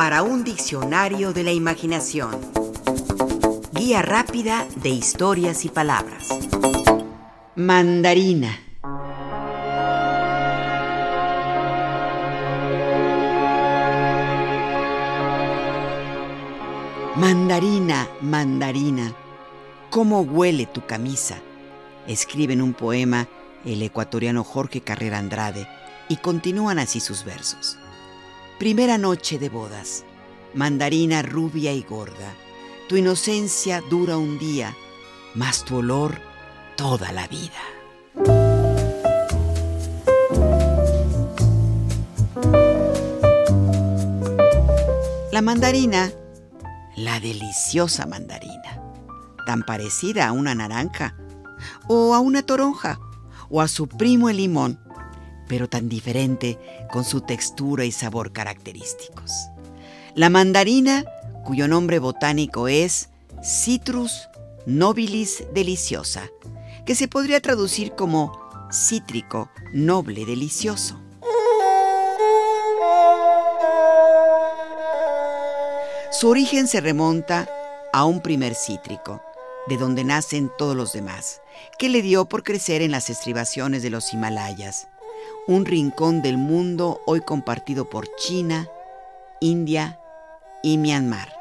para un diccionario de la imaginación. Guía rápida de historias y palabras. Mandarina. Mandarina, mandarina, ¿cómo huele tu camisa? Escribe en un poema el ecuatoriano Jorge Carrera Andrade y continúan así sus versos. Primera noche de bodas, mandarina rubia y gorda, tu inocencia dura un día, mas tu olor toda la vida. La mandarina, la deliciosa mandarina, tan parecida a una naranja, o a una toronja, o a su primo el limón, pero tan diferente con su textura y sabor característicos. La mandarina, cuyo nombre botánico es Citrus nobilis deliciosa, que se podría traducir como cítrico, noble, delicioso. Su origen se remonta a un primer cítrico, de donde nacen todos los demás, que le dio por crecer en las estribaciones de los Himalayas, un rincón del mundo hoy compartido por China, India y Myanmar.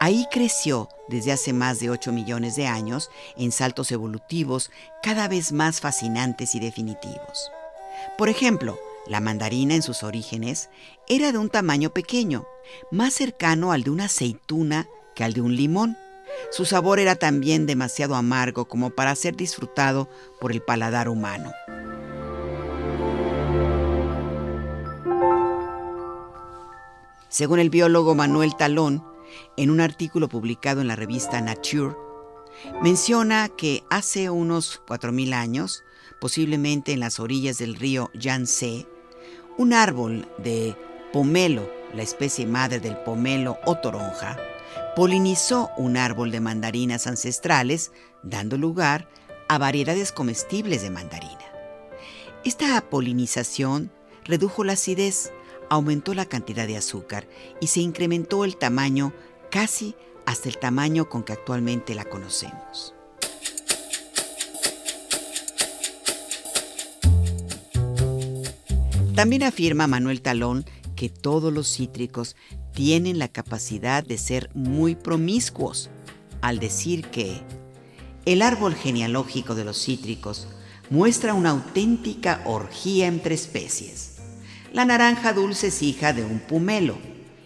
Ahí creció desde hace más de 8 millones de años en saltos evolutivos cada vez más fascinantes y definitivos. Por ejemplo, la mandarina en sus orígenes era de un tamaño pequeño, más cercano al de una aceituna que al de un limón. Su sabor era también demasiado amargo como para ser disfrutado por el paladar humano. Según el biólogo Manuel Talón, en un artículo publicado en la revista Nature, menciona que hace unos 4.000 años, posiblemente en las orillas del río Yangtze, un árbol de pomelo, la especie madre del pomelo o toronja, polinizó un árbol de mandarinas ancestrales, dando lugar a variedades comestibles de mandarina. Esta polinización redujo la acidez, aumentó la cantidad de azúcar y se incrementó el tamaño casi hasta el tamaño con que actualmente la conocemos. También afirma Manuel Talón que todos los cítricos tienen la capacidad de ser muy promiscuos, al decir que el árbol genealógico de los cítricos muestra una auténtica orgía entre especies. La naranja dulce es hija de un pumelo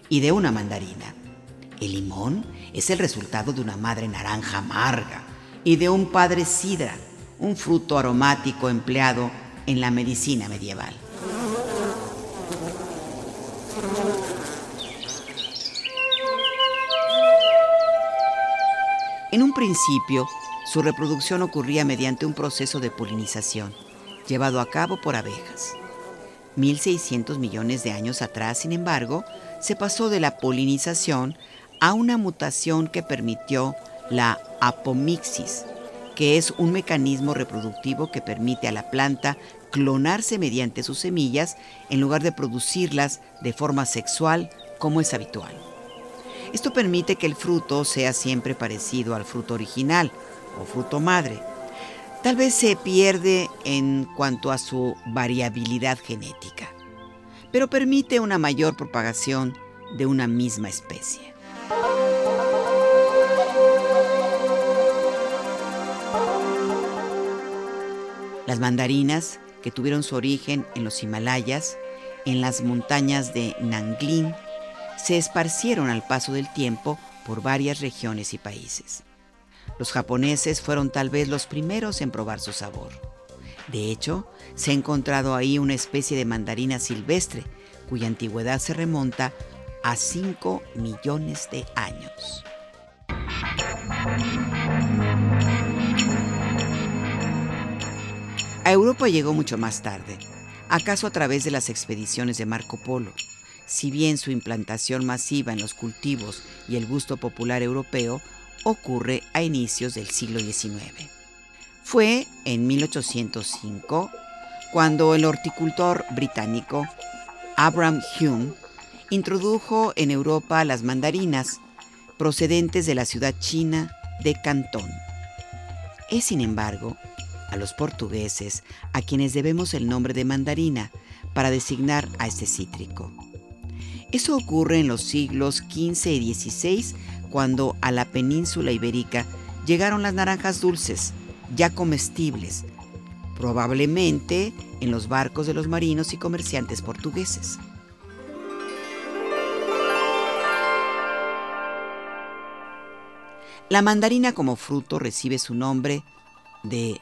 y de una mandarina. El limón es el resultado de una madre naranja amarga y de un padre sidra, un fruto aromático empleado en la medicina medieval. En un principio, su reproducción ocurría mediante un proceso de polinización, llevado a cabo por abejas. 1.600 millones de años atrás, sin embargo, se pasó de la polinización a una mutación que permitió la apomixis, que es un mecanismo reproductivo que permite a la planta clonarse mediante sus semillas en lugar de producirlas de forma sexual como es habitual. Esto permite que el fruto sea siempre parecido al fruto original o fruto madre, tal vez se pierde en cuanto a su variabilidad genética, pero permite una mayor propagación de una misma especie. Las mandarinas, que tuvieron su origen en los Himalayas, en las montañas de Nanglin, se esparcieron al paso del tiempo por varias regiones y países. Los japoneses fueron tal vez los primeros en probar su sabor. De hecho, se ha encontrado ahí una especie de mandarina silvestre cuya antigüedad se remonta a 5 millones de años. A Europa llegó mucho más tarde, acaso a través de las expediciones de Marco Polo. Si bien su implantación masiva en los cultivos y el gusto popular europeo ocurre a inicios del siglo XIX. Fue en 1805 cuando el horticultor británico Abraham Hume introdujo en Europa las mandarinas, procedentes de la ciudad china de Cantón. Es, sin embargo, a los portugueses a quienes debemos el nombre de mandarina para designar a este cítrico. Eso ocurre en los siglos XV y XVI, cuando a la península ibérica llegaron las naranjas dulces, ya comestibles, probablemente en los barcos de los marinos y comerciantes portugueses. La mandarina como fruto recibe su nombre de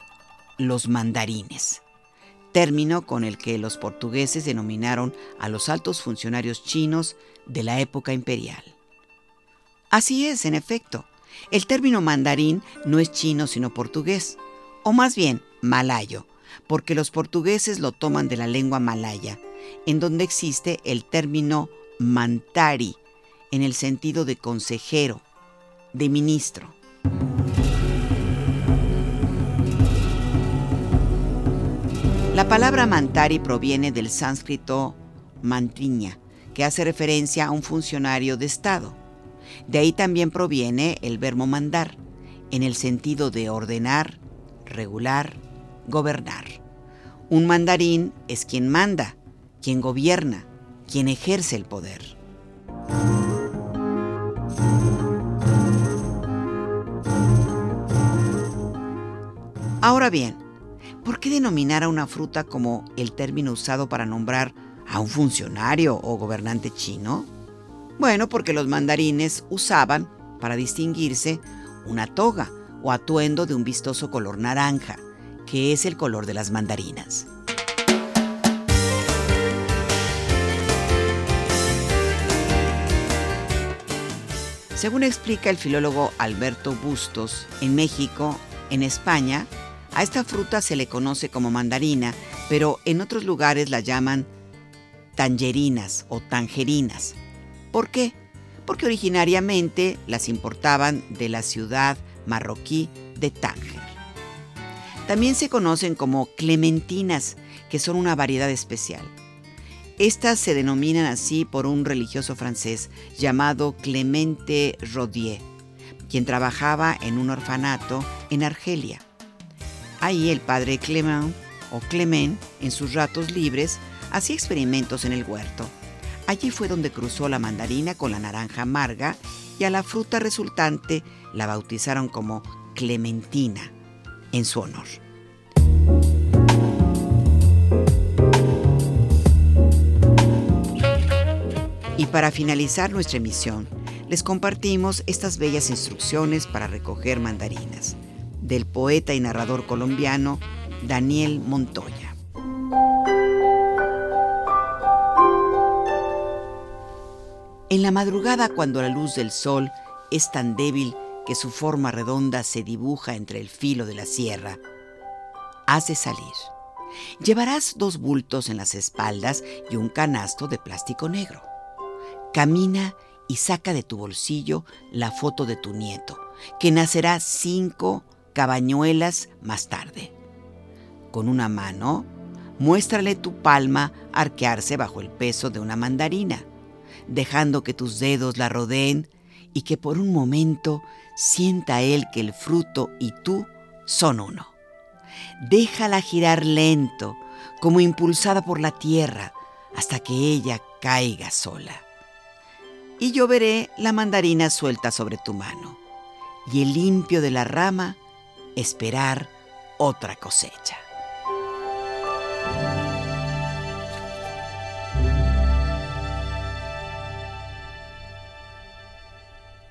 los mandarines, término con el que los portugueses denominaron a los altos funcionarios chinos de la época imperial. Así es, en efecto, el término mandarín no es chino sino portugués, o más bien malayo, porque los portugueses lo toman de la lengua malaya, en donde existe el término mantari, en el sentido de consejero, de ministro. La palabra mantari proviene del sánscrito mantriña, que hace referencia a un funcionario de Estado. De ahí también proviene el verbo mandar, en el sentido de ordenar, regular, gobernar. Un mandarín es quien manda, quien gobierna, quien ejerce el poder. Ahora bien, ¿por qué denominar a una fruta como el término usado para nombrar a un funcionario o gobernante chino? Bueno, porque los mandarines usaban, para distinguirse, una toga o atuendo de un vistoso color naranja, que es el color de las mandarinas. Según explica el filólogo Alberto Bustos, en México, en España, a esta fruta se le conoce como mandarina, pero en otros lugares la llaman tangerinas o tangerinas. ¿Por qué? Porque originariamente las importaban de la ciudad marroquí de Tánger. También se conocen como clementinas, que son una variedad especial. Estas se denominan así por un religioso francés llamado Clemente Rodier, quien trabajaba en un orfanato en Argelia. Ahí el padre Clement o Clement, en sus ratos libres, hacía experimentos en el huerto Allí fue donde cruzó la mandarina con la naranja amarga y a la fruta resultante la bautizaron como Clementina en su honor. Y para finalizar nuestra emisión, les compartimos estas bellas instrucciones para recoger mandarinas del poeta y narrador colombiano Daniel Montoya. En la madrugada, cuando la luz del sol es tan débil que su forma redonda se dibuja entre el filo de la sierra, has de salir. Llevarás dos bultos en las espaldas y un canasto de plástico negro. Camina y saca de tu bolsillo la foto de tu nieto, que nacerá cinco cabañuelas más tarde. Con una mano, muéstrale tu palma arquearse bajo el peso de una mandarina dejando que tus dedos la rodeen y que por un momento sienta él que el fruto y tú son uno. Déjala girar lento, como impulsada por la tierra, hasta que ella caiga sola. Y yo veré la mandarina suelta sobre tu mano, y el limpio de la rama esperar otra cosecha.